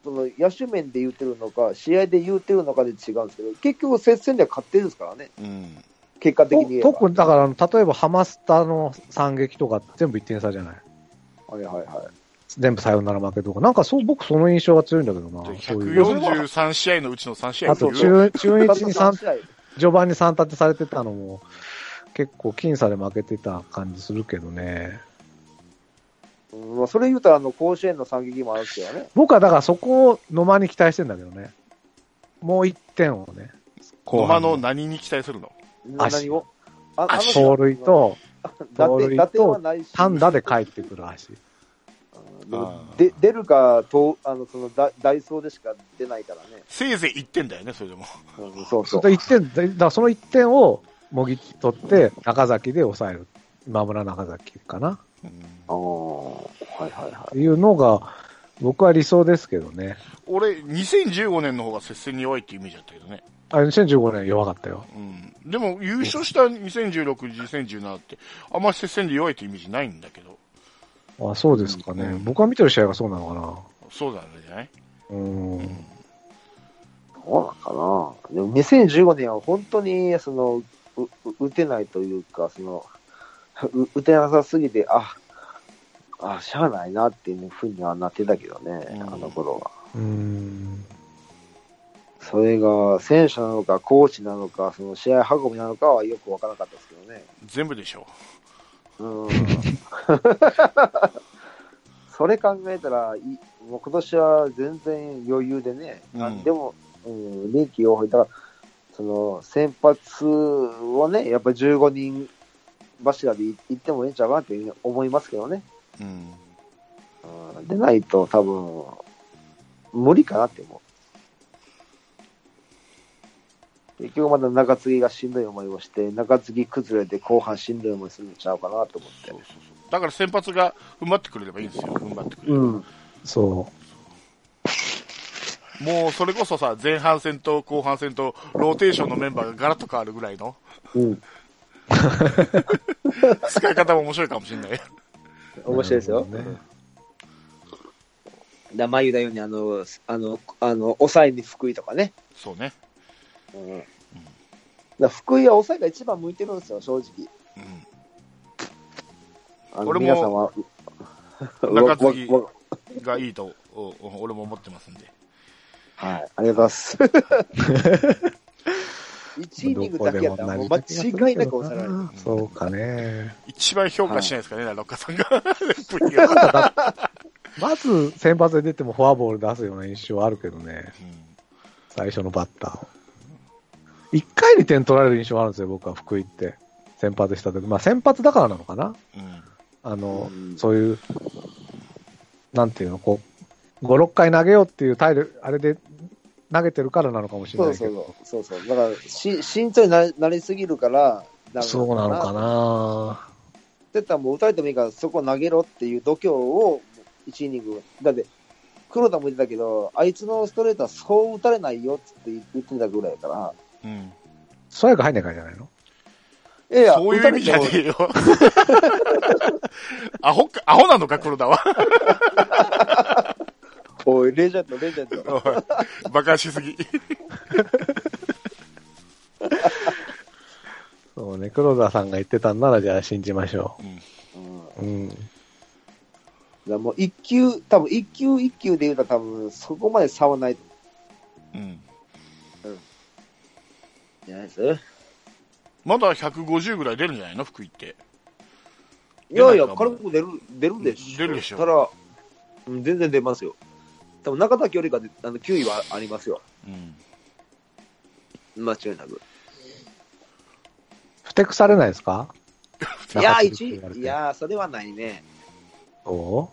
その野手面で言ってるのか、試合で言ってるのかで違うんですけど、結局接戦では勝ってるんですからね。うん。結果的に言えば。特に、だから、例えばハマスタの惨劇とか全部1点差じゃない？はいはいはい。全部サヨナラ負けとか。なんかそう、僕その印象が強いんだけどな。そういう。143試合のうちの3試合あと、という中、中日に3、試合序盤に3立てされてたのも、結構僅差で負けてた感じするけどね。うんまあ、それ言うたら、あの、甲子園の惨劇もあるんですけどね。僕はだからそこを野間に期待してんだけどね。もう1点をね。野間のに何に期待するの？足何を？ああの足盗塁と 打盗塁点打点はとないし、単打で帰ってくる足。うんで出るかとあのそのダダイソーでしか出ないからね。せいぜい1点だよね、それでも。うん、そうそう。それ1点、だからその1点をもぎ取って中崎で抑える。今村中崎かな。うんああ、はいはいはっていうのが、僕は理想ですけどね。俺、2015年の方が接戦に弱いってイメージだったけどね。あ2015年弱かったよ。うん。でも、優勝した2016、2017って、あんまり接戦で弱いってイメージないんだけど。あ、そうですかね。うん僕が見てる試合がそうなのそうなんじゃないかな。うん。そうなんかな。でも2015年は本当に、その、うう打てないというか、その、う打てなさすぎて、あ、あ、しゃあないなっていうふうにはなってたけどね、うんあの頃は。うん。それが、選手なのか、コーチなのか、その試合運びなのかはよくわからなかったですけどね。全部でしょうん。それ考えたら、いもう今年は全然余裕でね、うんなんでも、うん、臨機応変。だから、その、先発をね、やっぱり15人柱でいいってもいいんちゃうかなって思いますけどね。うん。うん、でないと多分、無理かなって思う。結局まだ中継ぎがしんどい思いをして、中継ぎ崩れて後半しんどい思いするんちゃうかなと思ってそう。そうそう。だから先発が踏ん張ってくれればいいんですよ。踏ん張ってくれれば。うん。そもうそれこそさ、前半戦と後半戦とローテーションのメンバーがガラッと変わるぐらいのうん。使い方も面白いかもしれない。面白いですよ。だまゆだように、あの、あの、あの、抑えに福井とかね。そうね。うん。だ福井は抑えが一番向いてるんですよ、正直。うん。俺も中継ぎがいいと、おお俺も思ってますんで。はい、ありがとうございます。1イニングだけやったら、もう間違いなく抑えられる。そうかね。一番評価しないですかね、ラロッカさんが。まず先発で出てもフォアボール出すような印象あるけどね。うん最初のバッターを。一回に点取られる印象があるんですよ、僕は福井って。先発した時。まあ先発だからなのかなうん。あの、うんそういう、なんていうの、こう、5、6回投げようっていう体力、あれで投げてるからなのかもしれそうないけど。そうそう。そうそう。だから、し慎重にななりすぎるから、ダメそうなのかなって言ったらもう打たれてもいいから、そこ投げろっていう度胸を、1イニング。だって、黒田も言ってたけど、あいつのストレートはそう打たれないよって言ってたぐらいやから、うん。ストライク入んないからじゃないの？いやいや、そういう意味じゃねえよ。アホか、アホなのか、黒田は。もおい、レジェンド、レジェンド。おいバカしすぎ。そうね、黒田さんが言ってたんならじゃあ信じましょうんうん。う。うん。らもう一球、多分一球一球で言うと多分そこまで差はないうん。じゃないですまだ150ぐらい出るんじゃないの？福井って。いやいや、出ないかも軽く出る、出るでしょ。出るでしょただ、うん全然出ますよ。多分中田よりかであの9位はありますよ。うん。間違いなく。ふてくされないですか？いや、中継ぎって一言われていや、それはないね。そ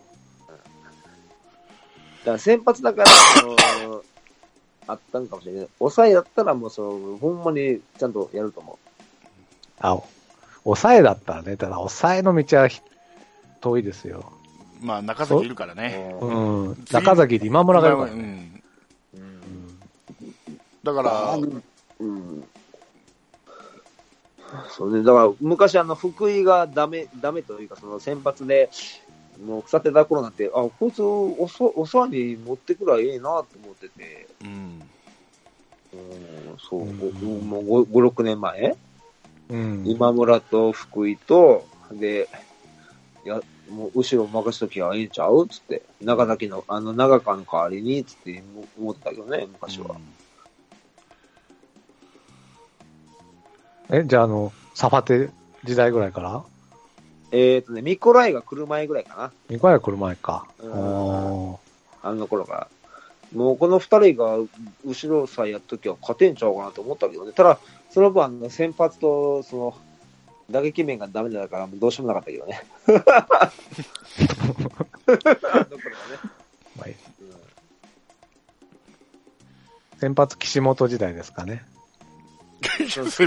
だから先発だから、あのあったんかもしれない。抑えだったらもうその、ほんまにちゃんとやると思うあ、抑えだったらね、ただ抑えの道はひ遠いですよ。まあ、中崎いるからう。ね。うん。中崎で今村がいるからね。うん。うんだから、うん。そうね、だから昔あの福井がダメ、ダメというかその先発で、もう腐ってた頃なんて、あ、こいつおそ、お世話に持ってくらええなと思ってて、うん。うん、そう、うんもう5、6年前、うん。今村と福井と、で、いや、もう後ろ任しときゃいいんちゃう？つって、長崎の、あの、長川の代わりに、つって思ってたけどね、昔は。え、じゃああの、サファテ時代ぐらいから？えっ、とね、ミコライが来る前ぐらいかな。ミコライ来る前か。うんおーあの頃から。もうこの二人が後ろさえやっときは勝てんちゃうかなと思ったけどね。ただ、その分先発と、その、打撃面がダメだから、どうしようもなかったけどね。あの頃はね。先発岸本時代ですかね。先発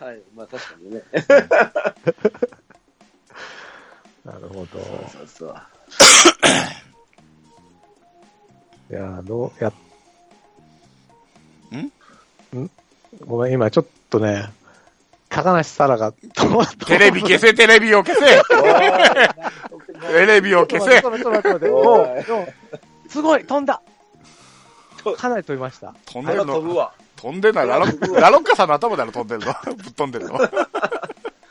はい、まあ確かにね。なるほど。そうそう。いや、どうや、ん？ん？ごめん、今ちょっとね、高梨沙羅が、テレビ消せ、テレビを消せ テレビを消せ すごい、飛んだかなり飛びました。飛んでんの飛ぶわ。飛んでんのはラロッラロッカさんの頭だろ、飛んでるの？ぶっ飛んでるの？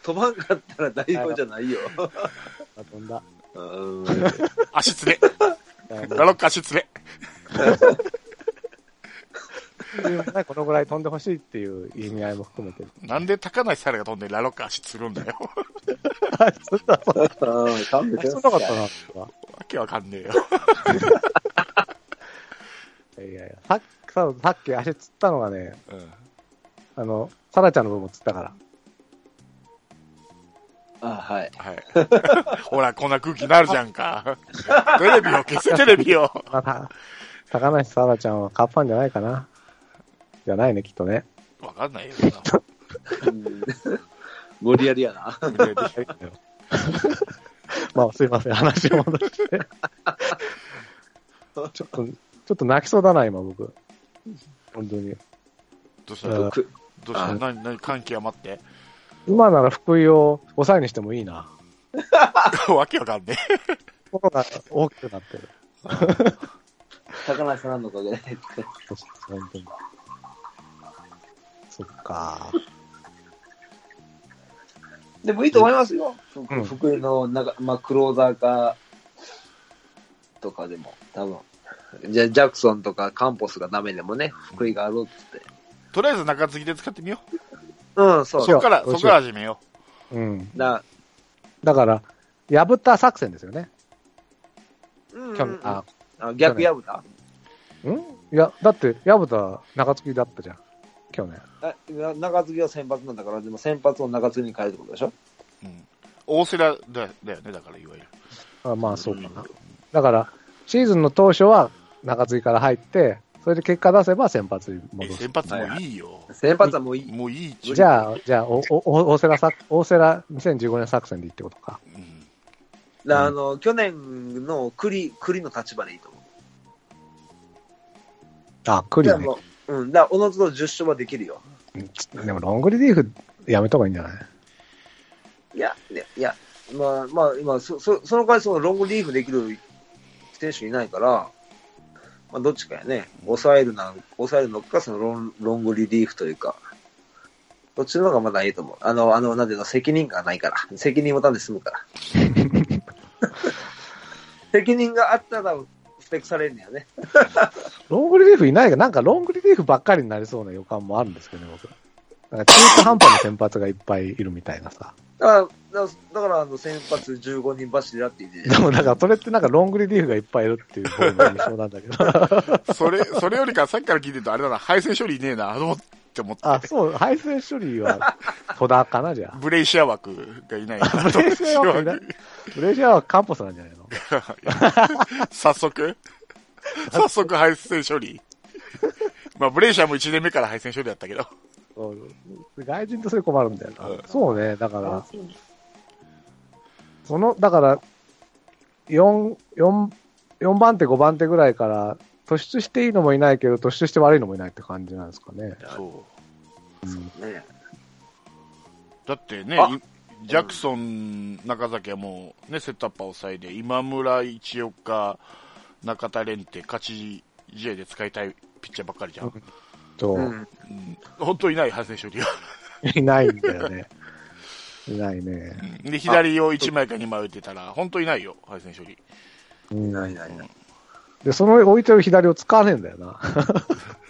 飛ばんかったら大丈夫じゃないよ。あ飛んだ。うん足つれ。ラロッカ足つれ。このぐらい飛んでほしいっていう意味合いも含めて。なんで高梨沙羅が飛んでラロッカ足つるんだよ。そんな、そんうん勘弁してな。かったな、とか。わけわかんねえよ。いやいやさっき、ささっき足つったのがね、うんあの、サラちゃんの分もつったから。あ、はい。はい。ほら、こんな。空気にな。るじゃんか。テレビを消せ、テレビを。また、高梨沙羅ちゃんはカッパンじゃな。いかな。じゃないね、きっとね。わかんないよ。うん無理やりやな。まあ、すいません、話を戻して。ちょっと、ちょっと泣きそうだな、今、僕。本当に。どうした？うんどうくした？あ何、何、感極まって？今なら福井を抑えにしてもいいな。わけわかんね心が大きくなってる。高梨さんのおかげで。本当に。そっか。でもいいと思いますよ。ふうん福井のなんか、まあ、クローザーか、とかでも、多分。じゃあ、ジャクソンとかカンポスがダメでもね、福井があるって。え。とりあえず中継ぎで使ってみようん、そうそこから、そこから始めようん。だだから、破った作戦ですよね。うん去年、あ、あ逆破った？ん？いや、だって、破った中継ぎだったじゃん。去年。あ中継ぎは先発なんだから、でも先発を中継ぎに変えるってことでしょ？う。うん。大瀬良だだよね、だからいわゆる。あまあ、そうかな。だから、シーズンの当初は中継ぎから入って、それで結果出せば先発にえ戻す。先発もいいよ。先発はもういい。もういいっちゅうじゃあ、じゃあ、お、お、大瀬良作、大瀬良2015年作戦でいいってことか。うん。だあの、去年の栗、栗の立場でいいと思う。あ、クリね。う、うん、だから、おのずと10勝はできるよ。うんでも、ロングリリーフやめた方がいいんじゃない？いや、いや、まあ、まあ、今、そ、そその代わりそのロングリーフできる選手いないから、まあ、どっちかやね。抑えるなん、抑えるのか、そのロンロングリリーフというか、どっちの方がまだいいと思う？あの、あの、なんていうの、責任がないから。責任持たんで済むから。責任があったら、スペックされるんだよね。ロングリリーフいないが、なんかロングリリーフばっかりになりそうな予感もあるんですけどね、僕。なんか中途半端な先発がいっぱいいるみたいなさ。だから、だからあの、先発15人柱って言ってでもなんかそれってなんかロングリリーフがいっぱいいるっていう方の印象なんだけど。それ、それよりかさっきから聞いてると、あれだな、配線処理いねえな、あの、って思って。あ、そう、配線処理は戸田かな、じゃあ。ブレイシア枠がいないな。ブレイシア枠いない？ブレイジャーはカンポスなんじゃないの？早速？早速配線処理まあ、ブレイシアも1年目から配線処理だったけど。外人とそれ困るんだよな。うんそうね、だから、その、だから、4、4、4番手、5番手ぐらいから、突出していいのもいないけど、突出して悪いのもいないって感じなんですかね。そう。うんね。だってねジャクソン、中崎はもうね、セットアッパー抑えで、今村、一岡、中田蓮って勝ち試合で使いたいピッチャーばっかりじゃん。と、うん。うん、本当いない、配線処理が。いないんだよね。いないね。で、左を1枚か2枚打ってたら、本当いないよ、配線処理。うんないないない。で、その置いてる左を使わねえんだよな。